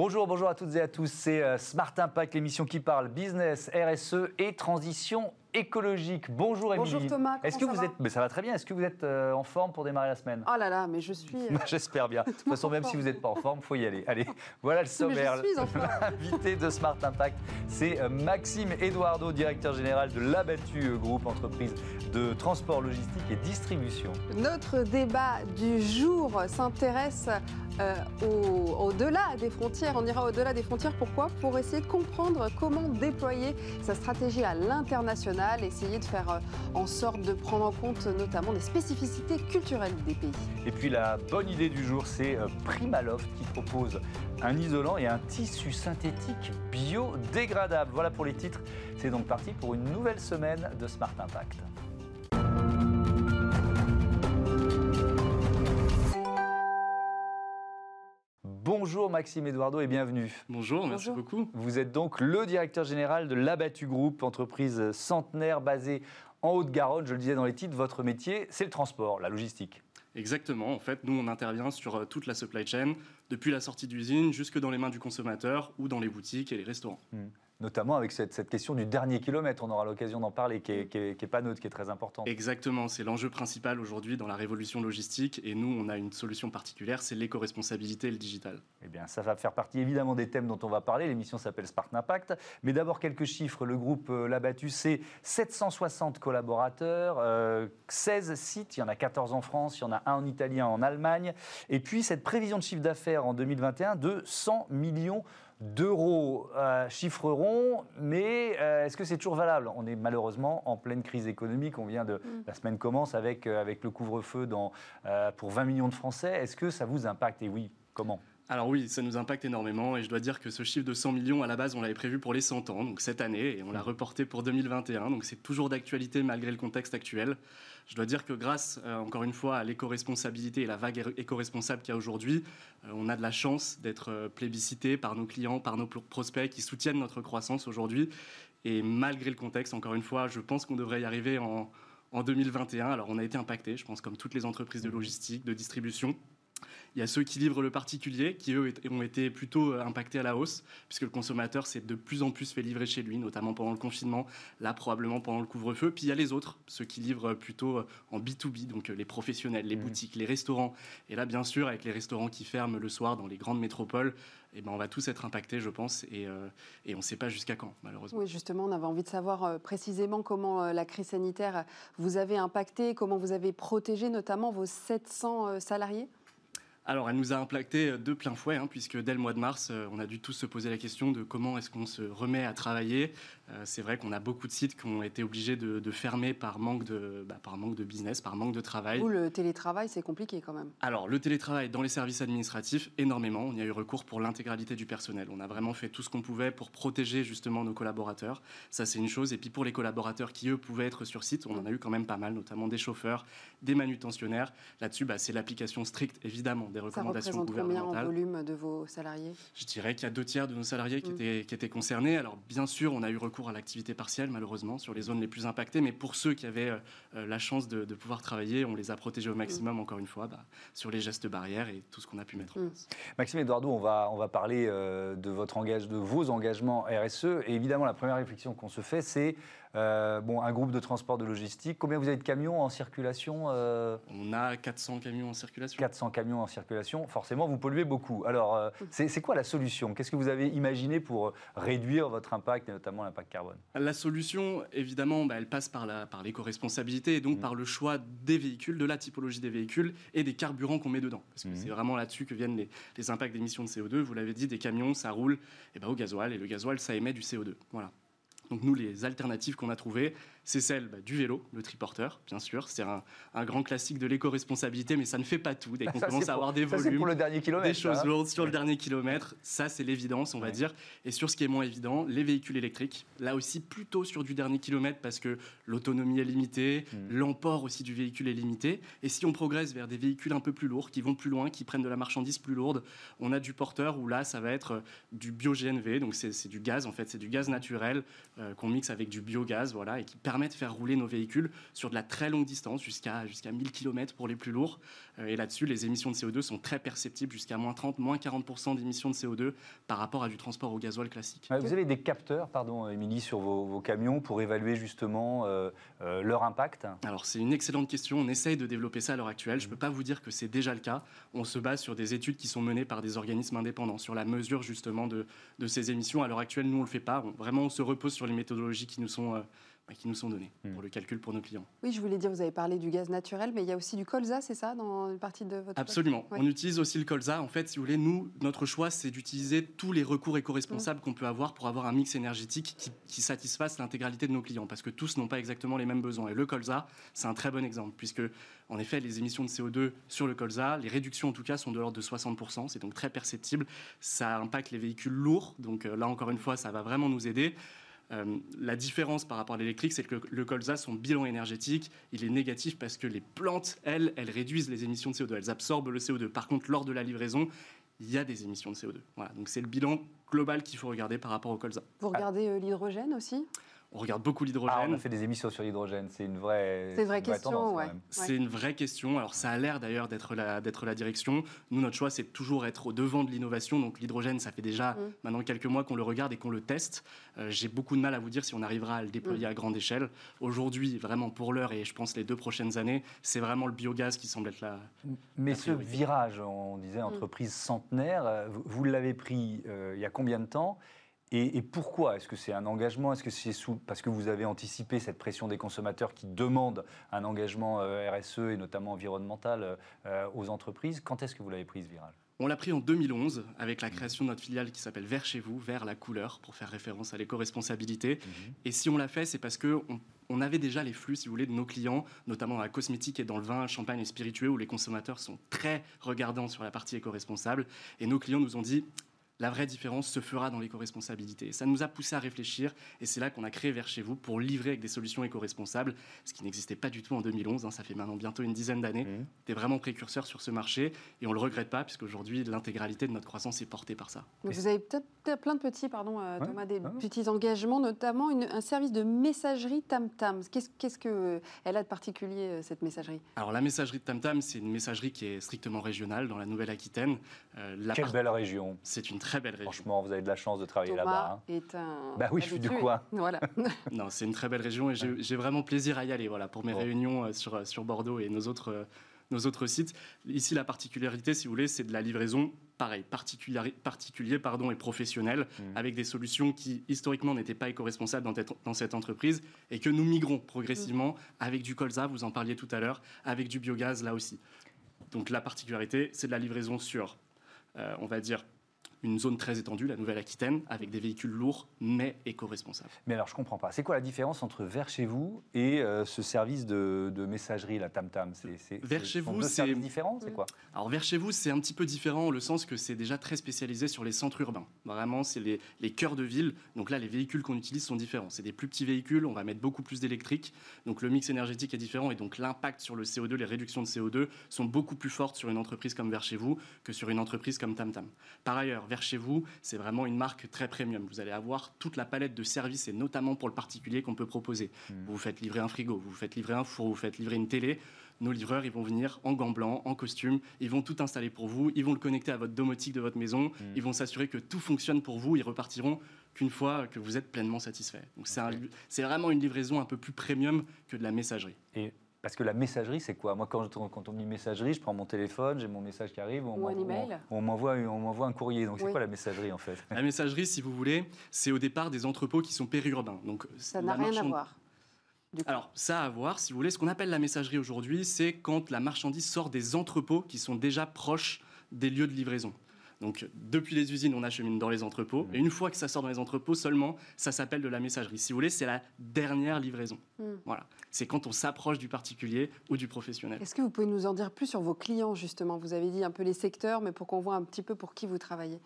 Bonjour, bonjour à toutes et à tous. C'est euh, Smart Impact, l'émission qui parle business, RSE et transition écologique. Bonjour Émilie. Bonjour Thomas. Est-ce que comment vous ça êtes mais ça va très bien. Est-ce que vous êtes euh, en forme pour démarrer la semaine? Va Oh là là, mais je suis. euh, J'espère bien. De toute façon, même si vous n'êtes pas en forme, faut y aller. Allez, voilà le sommaire. suis en forme. L'invité de Smart Impact, c'est euh, Maxime Eduardo, directeur général de l'Abattu Groupe, entreprise de transport logistique et distribution. Notre débat du jour s'intéresse euh, au- au-delà des frontières. On ira au-delà des frontières. Pourquoi? Pour essayer de comprendre comment déployer sa stratégie à l'international, essayer de faire euh, en sorte de prendre en compte notamment les spécificités culturelles des pays. Et puis la bonne idée du jour, c'est euh, Primaloft qui propose un isolant et un tissu synthétique biodégradable. Voilà pour les titres. C'est donc parti pour une nouvelle semaine de Smart Impact. Bonjour Maxime Eduardo et bienvenue. Bonjour, merci Bonjour. beaucoup. Vous êtes donc le directeur général de l'Abattu Group, entreprise centenaire basée en Haute-Garonne. Je le disais dans les titres, votre métier, c'est le transport, la logistique. Exactement, en fait, nous on intervient sur euh, toute la supply chain, depuis la sortie d'usine jusque dans les mains du consommateur ou dans les boutiques et les restaurants. Notamment avec cette, cette question du dernier kilomètre, on aura l'occasion d'en parler, qui est, qui est- qui est pas neutre, qui est très importante. Exactement, c'est l'enjeu principal aujourd'hui dans la révolution logistique et nous on a une solution particulière, c'est l'éco-responsabilité et le digital. Eh bien, ça va faire partie évidemment des thèmes dont on va parler. L'émission s'appelle Spark Impact. Mais d'abord, quelques chiffres. Le groupe euh, L'Abattu, c'est 760 collaborateurs, euh, 16 sites. Il y en a 14 en France, il y en a un en Italie, un en Allemagne. Et puis, cette prévision de chiffre d'affaires en 2021 de 100 millions d'euros. Euh, chiffre rond, mais euh, est-ce que c'est toujours valable? On est malheureusement en pleine crise économique. On vient de. La semaine commence avec, euh, avec le couvre-feu dans, euh, pour 20 millions de Français. Est-ce que ça vous impacte? Et oui, comment? Alors oui, ça nous impacte énormément et je dois dire que ce chiffre de 100 millions, à la base, on l'avait prévu pour les 100 ans, donc cette année, et on l'a reporté pour 2021, donc c'est toujours d'actualité malgré le contexte actuel. Je dois dire que grâce, euh, encore une fois, à l'éco-responsabilité et la vague éco-responsable qu'il y a aujourd'hui, euh, on a de la chance d'être euh, plébiscité par nos clients, par nos pr- prospects qui soutiennent notre croissance aujourd'hui. Et malgré le contexte, encore une fois, je pense qu'on devrait y arriver en, en 2021. Alors on a été impacté, je pense, comme toutes les entreprises de logistique, de distribution. Il y a ceux qui livrent le particulier, qui eux ont été plutôt euh, impactés à la hausse, puisque le consommateur s'est de plus en plus fait livrer chez lui, notamment pendant le confinement, là probablement pendant le couvre-feu. Puis il y a les autres, ceux qui livrent plutôt euh, en B2B, donc euh, les professionnels, les Mhm. boutiques, les restaurants. Et là, bien sûr, avec les restaurants qui ferment le soir dans les grandes métropoles, eh ben, on va tous être impactés, je pense, et, euh, et on ne sait pas jusqu'à quand, malheureusement. Oui, justement, on avait envie de savoir euh, précisément comment euh, la crise sanitaire vous avait impacté, comment vous avez protégé notamment vos 700 euh, salariés? Alors, elle nous a impacté de plein fouet, hein, puisque dès le mois de mars, euh, on a dû tous se poser la question de comment est-ce qu'on se remet à travailler. Euh, c'est vrai qu'on a beaucoup de sites qui ont été obligés de, de fermer par manque de, bah, par manque de business, par manque de travail. Vous, le télétravail, c'est compliqué quand même. Alors, le télétravail dans les services administratifs, énormément. On y a eu recours pour l'intégralité du personnel. On a vraiment fait tout ce qu'on pouvait pour protéger justement nos collaborateurs. Ça, c'est une chose. Et puis pour les collaborateurs qui, eux, pouvaient être sur site, on en a eu quand même pas mal, notamment des chauffeurs, des manutentionnaires. Là-dessus, bah, c'est l'application stricte, évidemment, des Ça recommandations représente combien en gouvernementales. volume de vos salariés? Je dirais qu'il y a deux tiers de nos salariés qui, Mm. étaient, qui étaient concernés. Alors, bien sûr, on a eu recours à l'activité partielle, malheureusement, sur les zones les plus impactées. Mais pour ceux qui avaient euh, la chance de, de pouvoir travailler, on les a protégés au maximum, encore une fois, bah, sur les gestes barrières et tout ce qu'on a pu mettre en Mm. place. Maxime Eduardo, on va, on va parler euh, de, votre engage, de vos engagements RSE. Et évidemment, la première réflexion qu'on se fait, c'est euh, bon, un groupe de transport de logistique. Combien vous avez de camions en circulation euh, On a 400 camions en circulation. 400 camions en circulation. Forcément, vous polluez beaucoup. Alors, euh, c'est c'est quoi la solution? Qu'est-ce que vous avez imaginé pour réduire votre impact, et notamment l'impact carbone? La solution, évidemment, bah, elle passe par l'éco-responsabilité et donc Mm. par le choix des véhicules, de la typologie des véhicules et des carburants qu'on met dedans. Parce que Mm. c'est vraiment là-dessus que viennent les, les impacts d'émissions de CO2. Vous l'avez dit, des camions, ça roule eh ben, au gasoil et le gasoil, ça émet du CO2. Voilà. Donc nous, les alternatives qu'on a trouvées, c'est celle bah, du vélo, le triporteur, bien sûr. C'est un, un grand classique de l'éco-responsabilité, mais ça ne fait pas tout. Dès qu'on commence à pour- avoir des Ça, c'est volumes, pour le dernier kilomètre. des choses hein lourdes sur le dernier kilomètre, ça c'est l'évidence, on va Ouais. dire. Et sur ce qui est moins évident, les véhicules électriques, là aussi plutôt sur du dernier kilomètre parce que l'autonomie est limitée, Mm. l'emport aussi du véhicule est limité. Et si on progresse vers des véhicules un peu plus lourds, qui vont plus loin, qui prennent de la marchandise plus lourde, on a du porteur où là ça va être euh, du bio-GNV, donc c'est c'est du gaz en fait, c'est du gaz naturel euh, qu'on mixe avec du biogaz, voilà, et qui permet permet de faire rouler nos véhicules sur de la très longue distance, jusqu'à jusqu'à 1000 km pour les plus lourds. Euh, et là-dessus, les émissions de CO2 sont très perceptibles, jusqu'à moins 30, moins 40% d'émissions de CO2 par rapport à du transport au gasoil classique. Vous avez des capteurs, pardon, Émilie, sur vos, camions pour évaluer justement euh, euh, leur impact? Alors, c'est une excellente question. On essaye de développer ça à l'heure actuelle. Je ne peux pas vous dire que c'est déjà le cas. On se base sur des études qui sont menées par des organismes indépendants sur la mesure justement de, de ces émissions. À l'heure actuelle, nous, on ne le fait pas. vraiment, on se repose sur les méthodologies qui nous sont qui nous sont donnés hmm. pour le calcul pour nos clients. Oui, je voulais dire, vous avez parlé du gaz naturel, mais il y a aussi du colza, c'est ça, dans une partie de votre Absolument. On utilise aussi le colza. En fait, si vous voulez, nous, notre choix, c'est d'utiliser tous les recours éco-responsables hmm. qu'on peut avoir pour avoir un mix énergétique qui, qui satisfasse l'intégralité de nos clients, parce que tous n'ont pas exactement les mêmes besoins. Et le colza, c'est un très bon exemple, puisque, en effet, les émissions de CO2 sur le colza, les réductions en tout cas, sont de l'ordre de 60%. C'est donc très perceptible. Ça impacte les véhicules lourds. Donc euh, là, encore une fois, ça va vraiment nous aider. Euh, la différence par rapport à l'électrique, c'est que le colza, son bilan énergétique, il est négatif parce que les plantes, elles, elles réduisent les émissions de CO2, elles absorbent le CO2. Par contre, lors de la livraison, il y a des émissions de CO2. Voilà, donc c'est le bilan global qu'il faut regarder par rapport au colza. Vous regardez euh, l'hydrogène aussi? On regarde beaucoup l'hydrogène. Ah, on a fait des émissions sur l'hydrogène, c'est une vraie, c'est une vraie, question. ouais. C'est une vraie question. Alors ça a l'air d'ailleurs d'être la, d'être la direction. Nous, notre choix, c'est toujours être au devant de l'innovation. Donc l'hydrogène, ça fait déjà mm. maintenant quelques mois qu'on le regarde et qu'on le teste. Euh, j'ai beaucoup de mal à vous dire si on arrivera à le déployer mm. à grande échelle. Aujourd'hui, vraiment pour l'heure et je pense les deux prochaines années, c'est vraiment le biogaz qui semble être là. Mais ce virage, on disait mm. entreprise centenaire, euh, vous l'avez pris euh, il y a combien de temps? Et, pourquoi Est-ce que c'est un engagement? Est-ce que c'est sous... parce que vous avez anticipé cette pression des consommateurs qui demandent un engagement euh, RSE et notamment environnemental euh, aux entreprises? Quand est-ce que vous l'avez pris ce virage on l'a pris en 2011 avec la création de notre filiale qui s'appelle Vert chez vous, Vert la couleur, pour faire référence à l'éco-responsabilité. Mhm. Et si on l'a fait, c'est parce que on, avait déjà les flux, si vous voulez, de nos clients, notamment dans la cosmétique et dans le vin, champagne et spiritueux, où les consommateurs sont très regardants sur la partie éco-responsable. Et nos clients nous ont dit, la vraie différence se fera dans l'éco-responsabilité. Ça nous a poussé à réfléchir et c'est là qu'on a créé Vers chez vous pour livrer avec des solutions éco-responsables, ce qui n'existait pas du tout en 2011. Hein. ça fait maintenant bientôt une dizaine d'années. Mmh. Vraiment précurseur sur ce marché et on ne le regrette pas puisqu'aujourd'hui l'intégralité de notre croissance est portée par ça. vous avez peut-être plein de petits, pardon euh, Thomas, des petits engagements, notamment un service de messagerie TamTam. Qu'est-ce qu'elle a de particulier euh, cette messagerie? Alors la messagerie de TamTam, c'est une messagerie qui est strictement régionale dans la Nouvelle-Aquitaine. Euh, Quelle belle région C'est une très belle région. Franchement, vous avez de la chance de travailler là-bas. Hein. est un. Bah oui, je suis du coin. Voilà. non, c'est une très belle région et j'ai vraiment plaisir à y aller. Voilà, pour mes réunions euh, sur, euh, sur Bordeaux et nos autres, euh, nos autres sites. Ici, la particularité, si vous voulez, c'est de la livraison pareil, particulier, particulier pardon, et professionnel, mmh. avec des solutions qui historiquement n'étaient pas éco-responsables dans, dans, cette entreprise, et que nous migrons progressivement mmh. avec du colza, vous en parliez tout à l'heure, avec du biogaz là aussi. Donc la particularité, c'est de la livraison sur, on va dire, une zone très étendue, la Nouvelle-Aquitaine, avec des véhicules lourds mais éco-responsables. Mais alors je comprends pas. C'est quoi la différence entre Vers chez vous et euh, ce service de, messagerie, la TamTam? C'est, Vers chez vous, c'est différent, c'est quoi? Alors Vers chez vous, c'est un petit peu différent, le sens que c'est déjà très spécialisé sur les centres urbains. Vraiment, c'est les, les cœurs de ville. Donc là, les véhicules qu'on utilise sont différents. C'est des plus petits véhicules. On va mettre beaucoup plus d'électrique. Donc le mix énergétique est différent et donc l'impact sur le CO2, les réductions de CO2 sont beaucoup plus fortes sur une entreprise comme Vers chez vous que sur une entreprise comme TamTam. Par ailleurs, vers chez vous, c'est vraiment une marque très premium. Vous allez avoir toute la palette de services et notamment pour le particulier qu'on peut proposer. Hmm. Vous vous faites livrer un frigo, vous vous faites livrer un four, vous faites livrer une télé. Nos livreurs, ils vont venir en gants blancs, en costume, ils vont tout installer pour vous, ils vont le connecter à votre domotique de votre maison, hmm. ils vont s'assurer que tout fonctionne pour vous, ils repartiront qu'une fois que vous êtes pleinement satisfait. Donc c'est vraiment une livraison un peu plus premium que de la messagerie. Et parce que la messagerie, c'est quoi? Moi, quand, quand, on dit messagerie, je prends mon téléphone, j'ai mon message qui arrive, on m'envoie on, un courrier. Donc, c'est quoi la messagerie, en fait? La messagerie, si vous voulez, c'est au départ des entrepôts qui sont périurbains. Donc, ça n'a rien à voir. Alors, ça a à voir, si vous voulez. Ce qu'on appelle la messagerie aujourd'hui, c'est quand la marchandise sort des entrepôts qui sont déjà proches des lieux de livraison. Donc, depuis les usines, on achemine dans les entrepôts. Mmh. Et une fois que ça sort dans les entrepôts, seulement, ça s'appelle de la messagerie. Si vous voulez, c'est la dernière livraison. Mmh. Voilà. C'est quand on s'approche du particulier ou du professionnel. Est-ce que vous pouvez nous en dire plus sur vos clients, justement? Vous avez dit un peu les secteurs, mais pour qu'on voit un petit peu pour qui vous travaillez.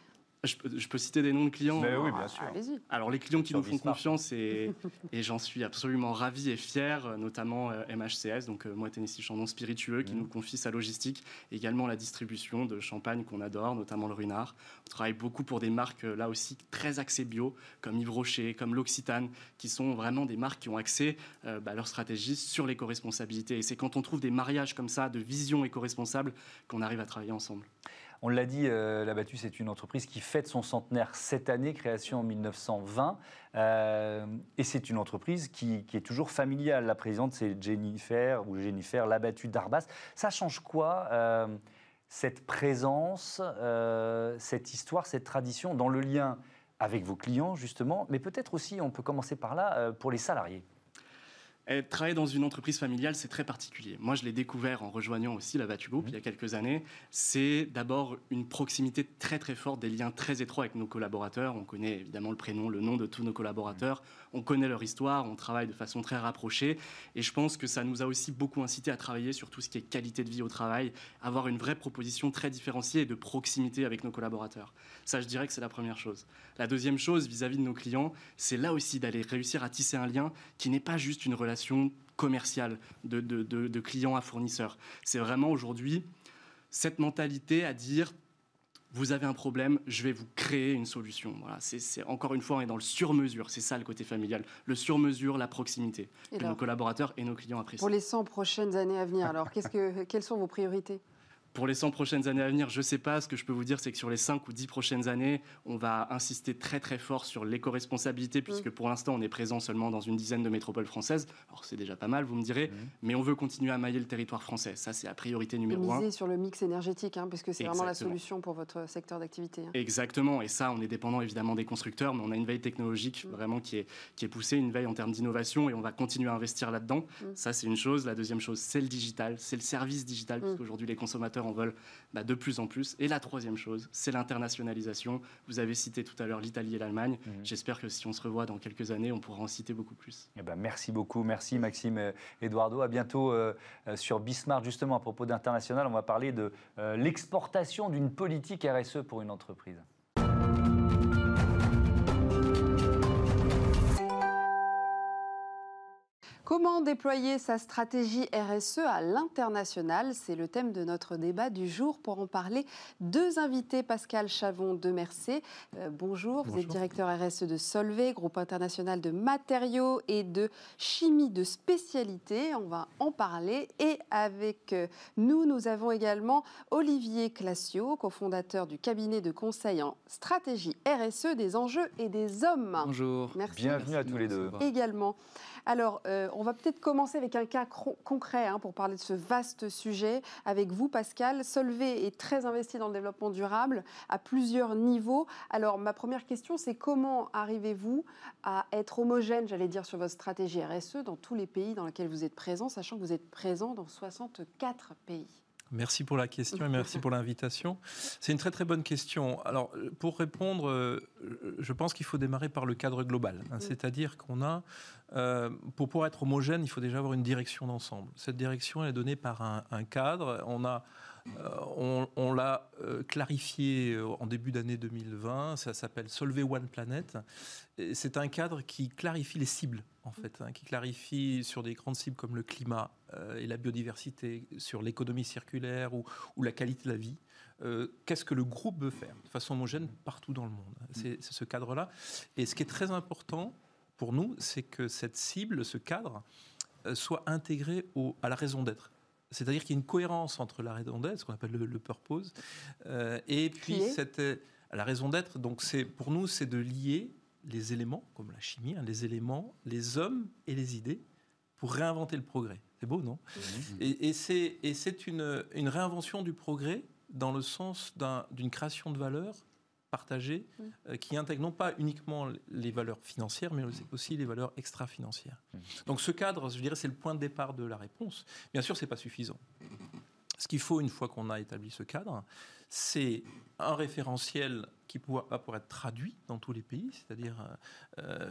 Je peux, je peux, citer des noms de clients. Mais oui, bien sûr. Alors, les clients qui nous font confiance, et, et j'en suis absolument ravi et fier, notamment euh, MHCS, donc euh, moi, Tennessee Chandon Spiritueux, qui mmh. nous confie sa logistique, également la distribution de champagne qu'on adore, notamment le Runard. On travaille beaucoup pour des marques, euh, là aussi, très axées bio, comme Yves Rocher, comme l'Occitane, qui sont vraiment des marques qui ont accès bah, à leur stratégie sur l'éco-responsabilité. Et c'est quand on trouve des mariages comme ça, de vision éco-responsable, qu'on arrive à travailler ensemble. On l'a dit, euh, La Battue, c'est une entreprise qui fête son centenaire cette année, création en 1920. Euh, et c'est une entreprise qui, est toujours familiale. La présidente, c'est Jennifer, ou Jennifer Labattu d'Arbas. Ça change quoi euh, cette présence, cette histoire, cette tradition dans le lien avec vos clients, justement, mais peut-être aussi, on peut commencer par là, pour les salariés? Travailler dans une entreprise familiale, c'est très particulier. Moi, je l'ai découvert en rejoignant aussi la Batu Group il y a quelques années. C'est d'abord une proximité très très forte, des liens très étroits avec nos collaborateurs. On connaît évidemment le prénom, le nom de tous nos collaborateurs. On connaît leur histoire, on travaille de façon très rapprochée. Et je pense que ça nous a aussi beaucoup incité à travailler sur tout ce qui est qualité de vie au travail, avoir une vraie proposition très différenciée et de proximité avec nos collaborateurs. Ça, je dirais que c'est la première chose. La deuxième chose vis-à-vis -vis de nos clients, c'est là aussi d'aller réussir à tisser un lien qui n'est pas juste une relation commerciale de, de, clients à fournisseurs. C'est vraiment aujourd'hui cette mentalité à dire vous avez un problème, je vais vous créer une solution. Voilà, c'est encore une fois, on est dans le sur-mesure. C'est ça le côté familial. Le sur-mesure, la proximité que nos collaborateurs et nos clients apprécient. Pour les 100 prochaines années à venir, alors, que, quelles sont vos priorités? Pour les 100 prochaines années à venir, je ne sais pas. Ce que je peux vous dire, c'est que sur les 5 ou 10 prochaines années, on va insister très très fort sur l'éco-responsabilité, mm. puisque pour l'instant, on est présent seulement dans une dizaine de métropoles françaises. Alors c'est déjà pas mal, vous me direz, mm. mais on veut continuer à mailler le territoire français. Ça, c'est la priorité numéro un. Miser sur le mix énergétique, hein, parce que c'est vraiment la solution pour votre secteur d'activité. Hein. Exactement, et ça, on est dépendant évidemment des constructeurs, mais on a une veille technologique mm. vraiment qui est, qui est poussée, une veille en termes d'innovation, et on va continuer à investir là-dedans. Ça, c'est une chose. La deuxième chose, c'est le digital, c'est le service digital, parce qu'aujourd'hui, les consommateurs en veulent bah, de plus en plus. Et la troisième chose, c'est l'internationalisation. Vous avez cité tout à l'heure l'Italie et l'Allemagne. Mhm. J'espère que si on se revoit dans quelques années, on pourra en citer beaucoup plus. Eh ben, merci beaucoup. Merci Maxime Eduardo. À bientôt euh, euh, sur Bismarck. Justement, à propos d'international, on va parler de euh, l'exportation d'une politique RSE pour une entreprise. Comment déployer sa stratégie RSE à l'international? C'est le thème de notre débat du jour. Pour en parler, deux invités, Pascal Chavon de Mercé. Euh, bonjour, vous êtes directeur RSE de Solvay, groupe international de matériaux et de chimie de spécialité. On va en parler. Et avec euh, nous, nous avons également Olivier Classio, cofondateur du cabinet de conseil en stratégie RSE des enjeux et des hommes. Bonjour. Merci. Bienvenue à tous les deux. Également. Alors, euh, on va peut-être commencer avec un cas concret hein, pour parler de ce vaste sujet. Avec vous, Pascal, Solvay est très investi dans le développement durable à plusieurs niveaux. Alors, ma première question, c'est comment arrivez-vous à être homogène, j'allais dire, sur votre stratégie RSE dans tous les pays dans lesquels vous êtes présent, sachant que vous êtes présent dans 64 pays? Merci pour la question et merci pour l'invitation. C'est une très très bonne question. Alors pour répondre, euh, je pense qu'il faut démarrer par le cadre global. Hein. C'est-à-dire qu'on a, euh, pour pouvoir être homogène, il faut déjà avoir une direction d'ensemble. Cette direction elle est donnée par un, un cadre. On a euh, on, l'a euh, clarifié euh, en début d'année 2020. Ça s'appelle Solvay One Planet. C'est un cadre qui clarifie les cibles, en fait, hein, qui clarifie sur des grandes cibles comme le climat et la biodiversité, sur l'économie circulaire ou, la qualité de la vie. Qu'est-ce que le groupe veut faire de façon homogène partout dans le monde? C'est ce cadre-là. Et ce qui est très important pour nous, c'est que cette cible, ce cadre, soit intégré à la raison d'être c'est-à-dire qu'il y a une cohérence entre la raison d'être, ce qu'on appelle le, purpose, euh, et puis cette, euh, la raison d'être. Donc, c'est pour nous, c'est de lier les éléments, comme la chimie, hein, les éléments, les hommes et les idées, pour réinventer le progrès. C'est beau, non? Et, c'est une, une réinvention du progrès dans le sens d'une création de valeur partagée mm. euh, qui intègre non pas uniquement les valeurs financières, mais aussi les valeurs extra-financières. Mm. Donc ce cadre, je dirais, c'est le point de départ de la réponse. Bien sûr, ce n'est pas suffisant. Ce qu'il faut, une fois qu'on a établi ce cadre, c'est un référentiel qui va pouvoir être traduit dans tous les pays, c'est-à-dire euh,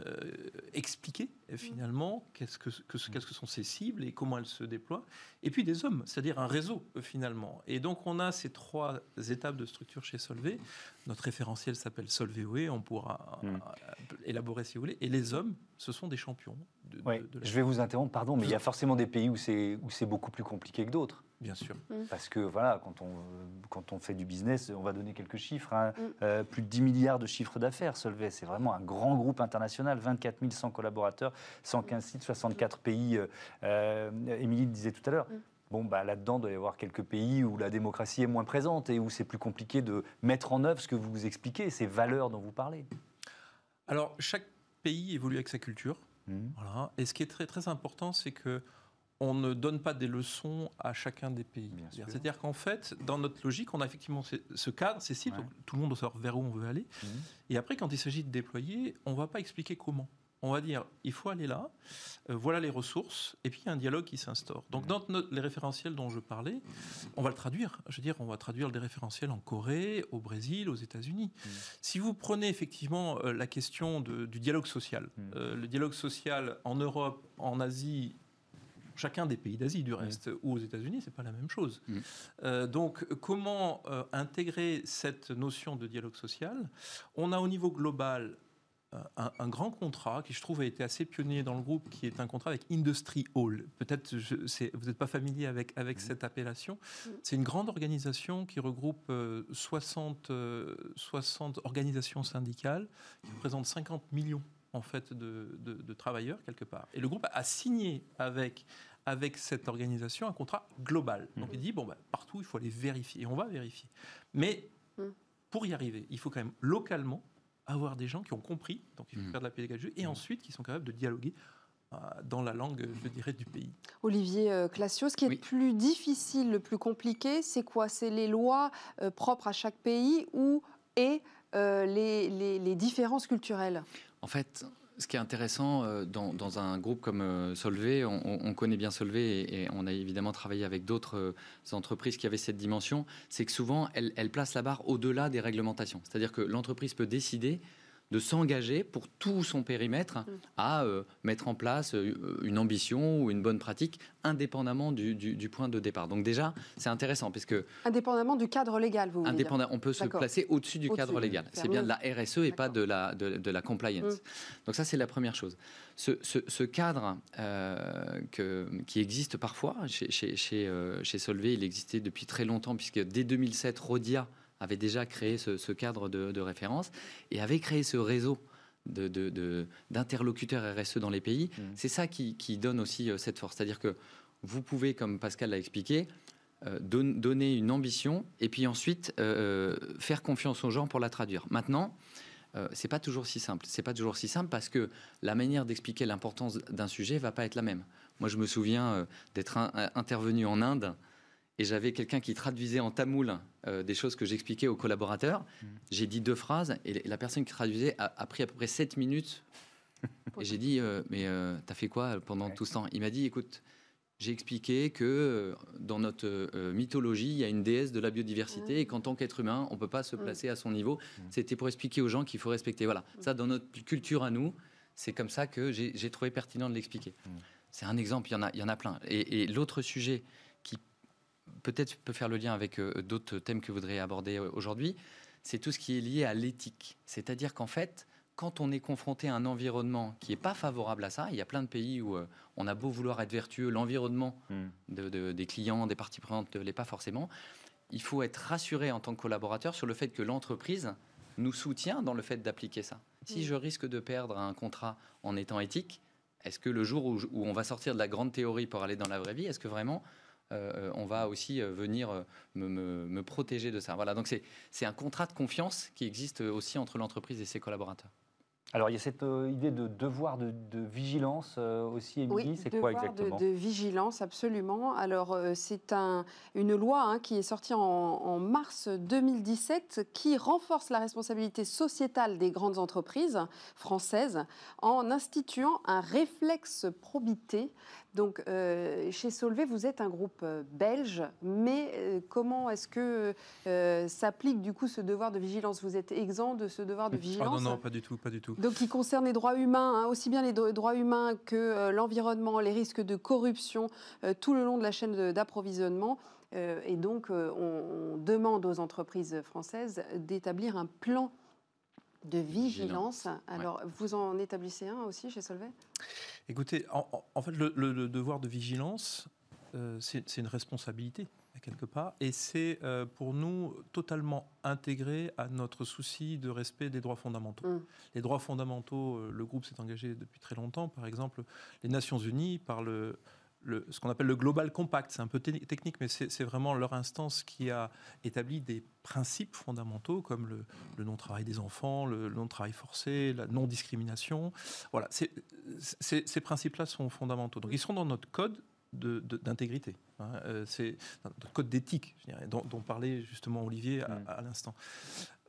expliquer finalement qu'est-ce que, qu'est-ce que sont ces cibles et comment elles se déploient. Et puis des hommes, c'est-à-dire un réseau finalement. Et donc on a ces trois étapes de structure chez Solvay. Notre référentiel s'appelle Solvay on pourra hmm. élaborer si vous voulez. Et les hommes, ce sont des champions. De, je vais vous interrompre, pardon, mais il y a forcément des pays où c'est, où c'est beaucoup plus compliqué que d'autres. Bien sûr. Mm. Parce que voilà, quand on, quand on fait du business, on va donner quelques chiffres. Hein. Mm. Euh, plus de 10 milliards de chiffres d'affaires, Solvay. C'est vraiment un grand groupe international, 24 100 collaborateurs, 115 sites, 64 pays. Euh, euh, Émilie disait tout à l'heure. Mm. Bon, bah, là-dedans, il doit y avoir quelques pays où la démocratie est moins présente et où c'est plus compliqué de mettre en œuvre ce que vous vous expliquez, ces valeurs dont vous parlez. Alors, chaque pays évolue avec sa culture. Voilà. Et ce qui est très, très important, c'est que on ne donne pas des leçons à chacun des pays. C'est-à-dire qu'en fait, dans notre logique, on a effectivement ce cadre, ces cibles, tout le monde doit savoir vers où on veut aller. Mhm. Et après, quand il s'agit de déployer, on ne va pas expliquer comment. On va dire, il faut aller là, euh, voilà les ressources, et puis il y a un dialogue qui s'instaure. Donc, dans les référentiels dont je parlais, on va le traduire. Je veux dire, on va traduire des référentiels en Corée, au Brésil, aux États-Unis. Mhm. Si vous prenez effectivement euh, la question du dialogue social, mhm. euh, le dialogue social en Europe, en Asie chacun des pays d'Asie du reste, ou aux États-Unis, c'est pas la même chose. Mm. Euh, donc, comment euh, intégrer cette notion de dialogue social? On a au niveau global euh, un, grand contrat qui, je trouve, a été assez pionnier dans le groupe, qui est un contrat avec Industry Hall. Peut-être vous n'êtes pas familier avec, avec mm. cette appellation. Mm. C'est une grande organisation qui regroupe 60, 60 organisations syndicales, qui représentent 50 millions en fait de, de, travailleurs quelque part. Et le groupe a signé avec avec cette organisation un contrat global. Donc il dit bon bah, partout il faut aller vérifier et on va vérifier. Mais mm. pour y arriver, il faut quand même localement avoir des gens qui ont compris, donc il faut mm. faire de la pédagogie et ensuite qui sont capables de dialoguer euh, dans la langue, je dirais, du pays. Olivier euh, Classio, ce qui est plus difficile, le plus compliqué, c'est quoi? C'est les lois euh, propres à chaque pays ou et les, les différences culturelles? En fait, ce qui est intéressant euh, dans, un groupe comme euh, Solvay, on, connaît bien Solvay et, on a évidemment travaillé avec d'autres euh, entreprises qui avaient cette dimension, c'est que souvent, elles, elles placent la barre au-delà des réglementations. C'est-à-dire que l'entreprise peut décider de s'engager pour tout son périmètre mm. à euh, mettre en place euh, une ambition ou une bonne pratique indépendamment du, point de départ. Donc déjà, c'est intéressant puisque indépendamment du cadre légal, vous voulez indépendant, on peut se placer au-dessus du cadre légal. C'est bien de la RSE et pas de la de, la compliance. Mm. Donc ça, c'est la première chose. Ce, cadre euh, que, qui existe parfois chez chez, chez, chez Solvay, il existait depuis très longtemps puisque dès 2007, Rodia avait déjà créé ce, cadre de, référence et avait créé ce réseau d'interlocuteurs de, RSE dans les pays. Mmh. C'est ça qui, donne aussi euh, cette force. C'est-à-dire que vous pouvez, comme Pascal l'a expliqué, euh, donner une ambition et puis ensuite euh, faire confiance aux gens pour la traduire. Maintenant, c'est pas toujours si simple. C'est pas toujours si simple parce que la manière d'expliquer l'importance d'un sujet va pas être la même. Moi, je me souviens d'être intervenu en Inde et j'avais quelqu'un qui traduisait en tamoul euh, des choses que j'expliquais aux collaborateurs. Mmh. J'ai dit deux phrases et la personne qui traduisait a, pris à peu près sept minutes. et j'ai dit, euh, mais euh, t'as fait quoi pendant tout ce temps? Il m'a dit, écoute, j'ai expliqué que dans notre mythologie, il y a une déesse de la biodiversité et qu'en tant qu'être humain, on ne peut pas se mmh. placer à son niveau. C'était pour expliquer aux gens qu'il faut respecter. Voilà, ça dans notre culture à nous, c'est comme ça que j'ai trouvé pertinent de l'expliquer. C'est un exemple, il y en a, il y en a plein. Et, et l'autre sujet peut-être peut faire le lien avec euh, d'autres thèmes que vous voudriez aborder euh, aujourd'hui, c'est tout ce qui est lié à l'éthique. C'est-à-dire qu'en fait, quand on est confronté à un environnement qui n'est pas favorable à ça, il y a plein de pays où euh, on a beau vouloir être vertueux, l'environnement hmm. des clients, des parties prenantes ne l'est pas forcément. Il faut être rassuré en tant que collaborateur sur le fait que l'entreprise nous soutient dans le fait d'appliquer ça. Si hmm. je risque de perdre un contrat en étant éthique, est-ce que le jour où, où, on va sortir de la grande théorie pour aller dans la vraie vie, est-ce que vraiment euh, on va aussi euh, venir euh, me, protéger de ça. Voilà, donc c'est un contrat de confiance qui existe aussi entre l'entreprise et ses collaborateurs. Alors, il y a cette idée de devoir de, vigilance aussi, Émilie. c'est quoi exactement? de, de, vigilance, absolument. Alors, c'est un, une loi hein, qui est sortie en, en, mars 2017 qui renforce la responsabilité sociétale des grandes entreprises françaises en instituant un réflexe probité Donc, euh, chez Solvay, vous êtes un groupe euh, belge, mais euh, comment est-ce que s'applique du coup ce devoir de vigilance? Vous êtes exempt de ce devoir de vigilance ah Non, non, pas du tout, pas du tout. Donc, qui concerne les droits humains, hein, aussi bien les droits humains que l'environnement, les risques de corruption, tout le long de la chaîne d'approvisionnement. et donc, on, demande aux entreprises françaises d'établir un plan de vigilance. Alors, vous en établissez un aussi chez Solvay? Écoutez, en, fait, le, devoir de vigilance, euh, c'est une responsabilité quelque part, et c'est euh, pour nous totalement intégré à notre souci de respect des droits fondamentaux. Mm. Les droits fondamentaux, euh, le groupe s'est engagé depuis très longtemps. Par exemple, les Nations Unies, par le, ce qu'on appelle le Global Compact. C'est un peu technique, mais c'est vraiment leur instance qui a établi des principes fondamentaux comme le, non-travail des enfants, le, non-travail forcé, la non-discrimination. Voilà, ces principes-là sont fondamentaux. Donc ils sont dans notre code d'intégrité. Hein. Euh, c'est notre code d'éthique, dont, dont, parlait justement Olivier à, mm. l'instant.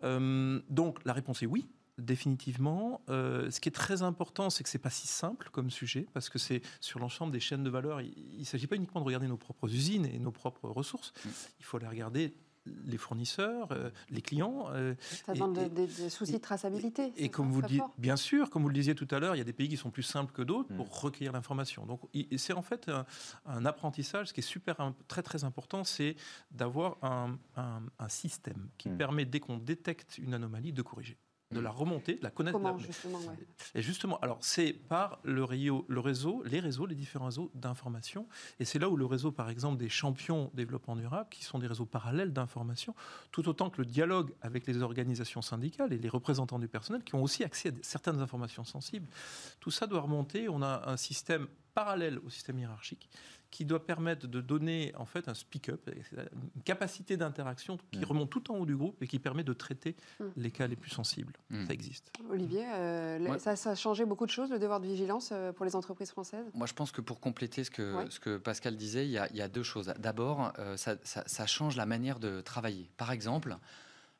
Euh, donc la réponse est oui définitivement. Euh, ce qui est très important, c'est que c'est pas si simple comme sujet, parce que c'est sur l'ensemble des chaînes de valeur. Il ne s'agit pas uniquement de regarder nos propres usines et nos propres ressources. Mm. Il faut les regarder les fournisseurs, euh, les clients. Euh, ça demande des, soucis de traçabilité. Et, comme vous le dites, bien sûr, comme vous le disiez tout à l'heure, il y a des pays qui sont plus simples que d'autres pour mm. recueillir l'information. Donc, c'est en fait un, apprentissage. Ce qui est super, très très important, c'est d'avoir un, système qui mm. permet, dès qu'on détecte une anomalie, de corriger de la remonter, de la connaître. Comment, justement, Et justement, alors c'est par le, le réseau, les réseaux, les différents réseaux d'information. Et c'est là où le réseau, par exemple, des champions développement durable, qui sont des réseaux parallèles d'information, tout autant que le dialogue avec les organisations syndicales et les représentants du personnel, qui ont aussi accès à certaines informations sensibles, tout ça doit remonter. On a un système parallèle au système hiérarchique qui doit permettre de donner en fait un speak-up, une capacité d'interaction qui mm. remonte tout en haut du groupe et qui permet de traiter mm. les cas les plus sensibles. Mm. Ça existe. Olivier, euh, ça, a changé beaucoup de choses, le devoir de vigilance euh, pour les entreprises françaises? Moi, je pense que pour compléter ce que, ce que Pascal disait, il y a, deux choses. D'abord, euh, ça, ça, change la manière de travailler. Par exemple,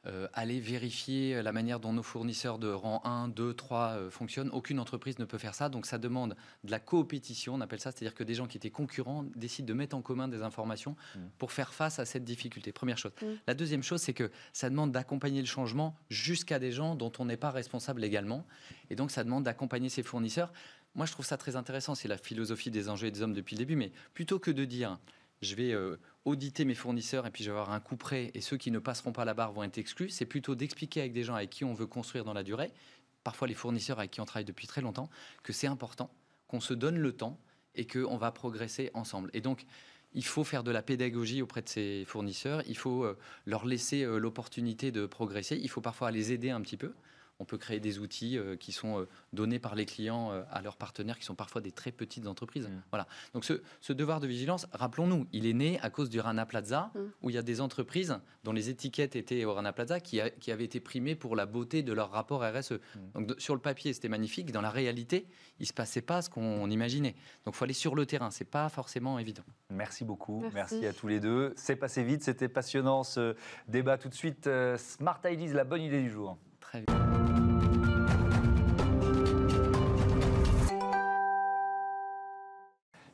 euh, aller vérifier la manière dont nos fournisseurs de rang 1, 2, 3 fonctionnent. Aucune entreprise ne peut faire ça. Donc ça demande de la coopétition, on appelle ça, c'est-à-dire que des gens qui étaient concurrents décident de mettre en commun des informations mm. pour faire face à cette difficulté. Première chose. Mm. La deuxième chose, c'est que ça demande d'accompagner le changement jusqu'à des gens dont on n'est pas responsable légalement. Et donc ça demande d'accompagner ses fournisseurs. Moi, je trouve ça très intéressant. C'est la philosophie des enjeux et des hommes depuis le début. Mais plutôt que de dire je vais euh, auditer mes fournisseurs et puis je vais avoir un coup près et ceux qui ne passeront pas la barre vont être exclus. C'est plutôt d'expliquer avec des gens avec qui on veut construire dans la durée, parfois les fournisseurs avec qui on travaille depuis très longtemps, que c'est important, qu'on se donne le temps et qu'on va progresser ensemble. Et donc, il faut faire de la pédagogie auprès de ces fournisseurs, il faut euh, leur laisser euh, l'opportunité de progresser, il faut parfois les aider un petit peu on peut créer des outils euh, qui sont euh, donnés par les clients euh, à leurs partenaires, qui sont parfois des très petites entreprises. Mm. Voilà. Donc ce, devoir de vigilance, rappelons-nous, il est né à cause du Rana Plaza, mm. où il y a des entreprises dont les étiquettes étaient au Rana Plaza, qui, avaient été primées pour la beauté de leur rapport RSE. Mm. Donc sur le papier, c'était magnifique. Dans la réalité, il se passait pas ce qu'on imaginait. Donc il faut aller sur le terrain. C'est pas forcément évident. Merci beaucoup. Merci, à tous les deux. C'est passé vite. C'était passionnant ce débat. Tout de suite, Smart Ideas, la bonne idée du jour. Très.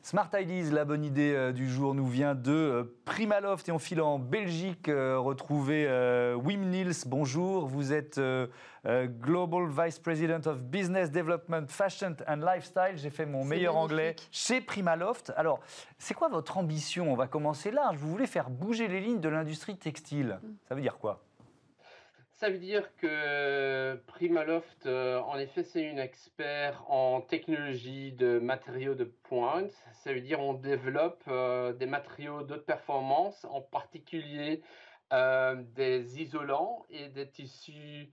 Smart Ideas, la bonne idée euh, du jour, nous vient de euh, Primaloft et on file en Belgique euh, retrouver Wim Niels. Bonjour, vous êtes Global Vice President of Business Development, Fashion and Lifestyle. J'ai fait mon meilleur anglais chez Primaloft. Alors, c'est quoi votre ambition? On va commencer là. Vous voulez faire bouger les lignes de l'industrie textile. Ça veut dire quoi? Ça veut dire que Primaloft, euh, en effet, c'est une expert en technologie de matériaux de pointe. Ça veut dire on développe euh, des matériaux de performance, en particulier euh, des isolants et des tissus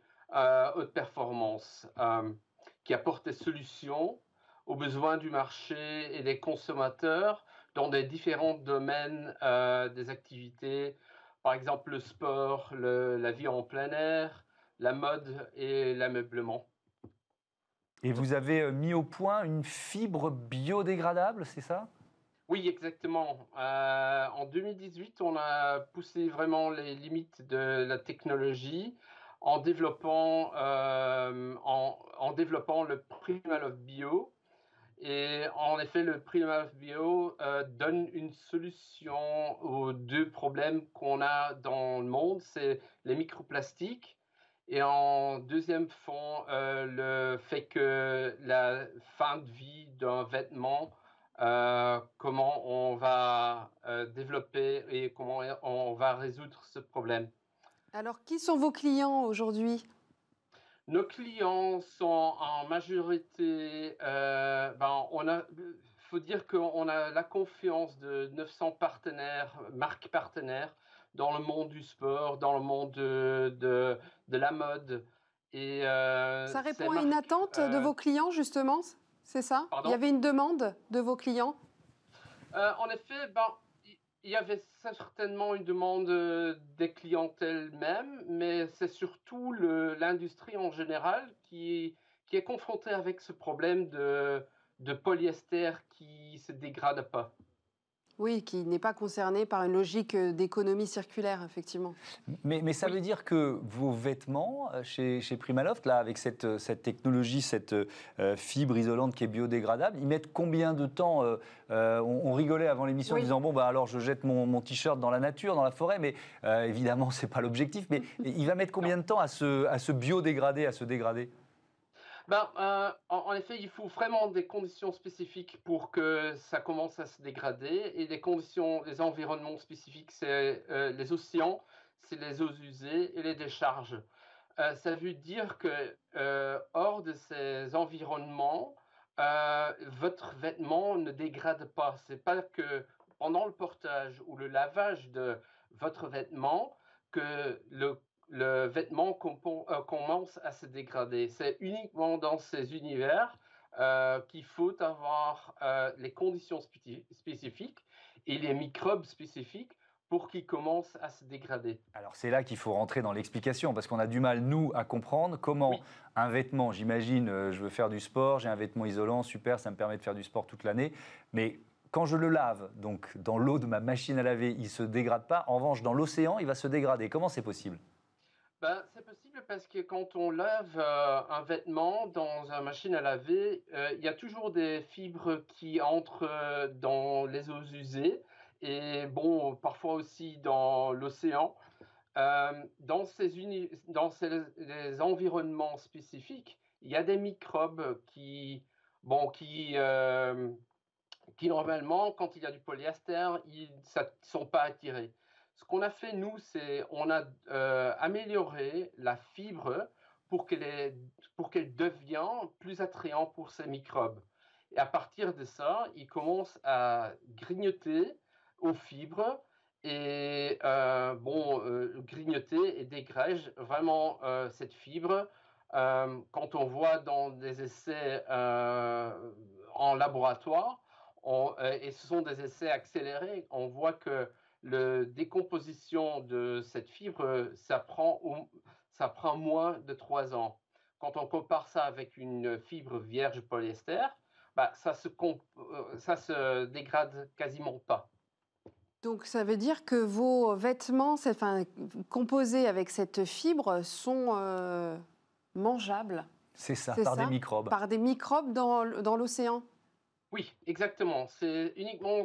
haute performance qui apportent des solutions aux besoins du marché et des consommateurs dans des différents domaines des activités par exemple le sport, la vie en plein air, la mode et l'ameublement. Et vous avez euh, mis au point une fibre biodégradable, c'est ça? Oui, exactement. Euh, en 2018, on a poussé vraiment les limites de la technologie en développant, euh, en, en développant le Primaloft Bio. Et en effet, le Primaloft Bio euh, donne une solution aux deux problèmes qu'on a dans le monde, c'est les microplastiques. Et en deuxième fond, euh, le fait que la fin de vie d'un vêtement, euh, comment on va développer et comment on va résoudre ce problème. Alors, qui sont vos clients aujourd'hui? Nos clients sont en majorité, euh, ben, on a, faut dire qu'on a la confiance de 900 partenaires, marques partenaires, dans le monde du sport, dans le monde de, de, de la mode. Et, euh, Ça répond à une attente de euh, vos clients, justement C'est ça? Il y avait une demande de vos clients? En effet, ben, il y avait certainement une demande euh, des clientèles même, mais c'est surtout l'industrie en général qui, est confrontée avec ce problème de, de polyester qui ne se dégrade pas. Oui, qui n'est pas concerné par une logique euh, d'économie circulaire, effectivement. Mais, mais ça veut dire que vos vêtements euh, chez, chez Primaloft, là, avec cette, euh, cette technologie, cette fibre isolante qui est biodégradable, ils mettent combien de temps on, rigolait avant l'émission en disant bon, bah, alors je jette mon, mon t-shirt dans la nature, dans la forêt, mais évidemment, ce n'est pas l'objectif. Mais il va mettre combien de temps à se, à se biodégrader, à se dégrader? Ben, euh, en, effet, il faut vraiment des conditions spécifiques pour que ça commence à se dégrader. Et les conditions, les environnements spécifiques, c'est euh, les océans, c'est les eaux usées et les décharges. Euh, ça veut dire que hors de ces environnements, votre vêtement ne dégrade pas. C'est pas que pendant le portage ou le lavage de votre vêtement que le le vêtement euh, commence à se dégrader. C'est uniquement dans ces univers euh, qu'il faut avoir euh, les conditions spécifiques et les microbes spécifiques pour qu'ils commencent à se dégrader. Alors c'est là qu'il faut rentrer dans l'explication, parce qu'on a du mal, nous, à comprendre comment un vêtement, j'imagine, je veux faire du sport, j'ai un vêtement isolant, super, ça me permet de faire du sport toute l'année, mais quand je le lave, donc dans l'eau de ma machine à laver, il ne se dégrade pas, en revanche, dans l'océan, il va se dégrader. Comment c'est possible? Ben, c'est possible parce que quand on lave euh, un vêtement dans une machine à laver, euh, il y a toujours des fibres qui entrent euh, dans les eaux usées et bon, parfois aussi dans l'océan. dans ces, dans ces les environnements spécifiques, il y a des microbes qui, bon, qui, qui normalement, quand il y a du polyester, ils ne sont pas attirés. Ce qu'on a fait, nous, c'est on a euh, amélioré la fibre pour qu'elle, devienne plus attrayante pour ces microbes. Et à partir de ça, ils commencent à grignoter aux fibres et euh, bon, euh, grignoter et dégrègent vraiment cette fibre. quand on voit dans des essais en laboratoire, et ce sont des essais accélérés, on voit que la décomposition de cette fibre, ça prend, ça prend moins de trois ans. Quand on compare ça avec une fibre vierge polyester, bah, ça se, euh, ça se dégrade quasiment pas. Donc ça veut dire que vos vêtements enfin, composés avec cette fibre sont euh, mangeables C'est ça, par des microbes. Par des microbes dans, dans l'océan? Oui, exactement. C'est uniquement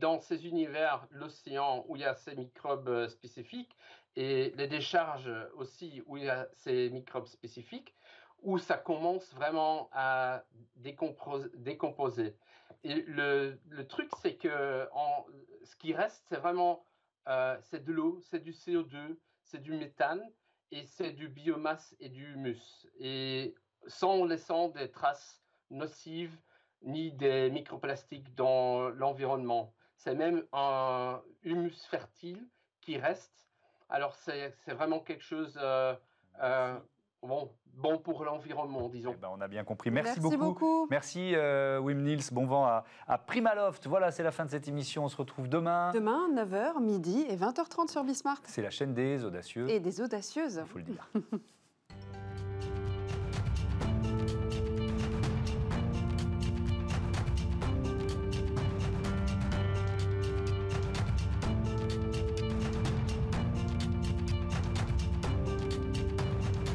dans ces univers, l'océan, où il y a ces microbes euh, spécifiques, et les décharges aussi, où il y a ces microbes spécifiques, où ça commence vraiment à décomposer. Et le, truc, c'est que ce qui reste, c'est vraiment euh, c'est de l'eau, c'est du CO2, c'est du méthane, et c'est du biomasse et du humus. Et sans laissant des traces nocives, ni des microplastiques dans l'environnement. C'est même un humus fertile qui reste. Alors c'est vraiment quelque chose euh, euh, bon, bon pour l'environnement, disons. Eh ben, on a bien compris. Merci, beaucoup. Merci euh, Wim Niels. Bon vent à, à Primaloft. Voilà, c'est la fin de cette émission. On se retrouve demain. Demain, 9h, midi et 20h30 sur Bismarck. C'est la chaîne des audacieux. Et des audacieuses. Il faut le dire.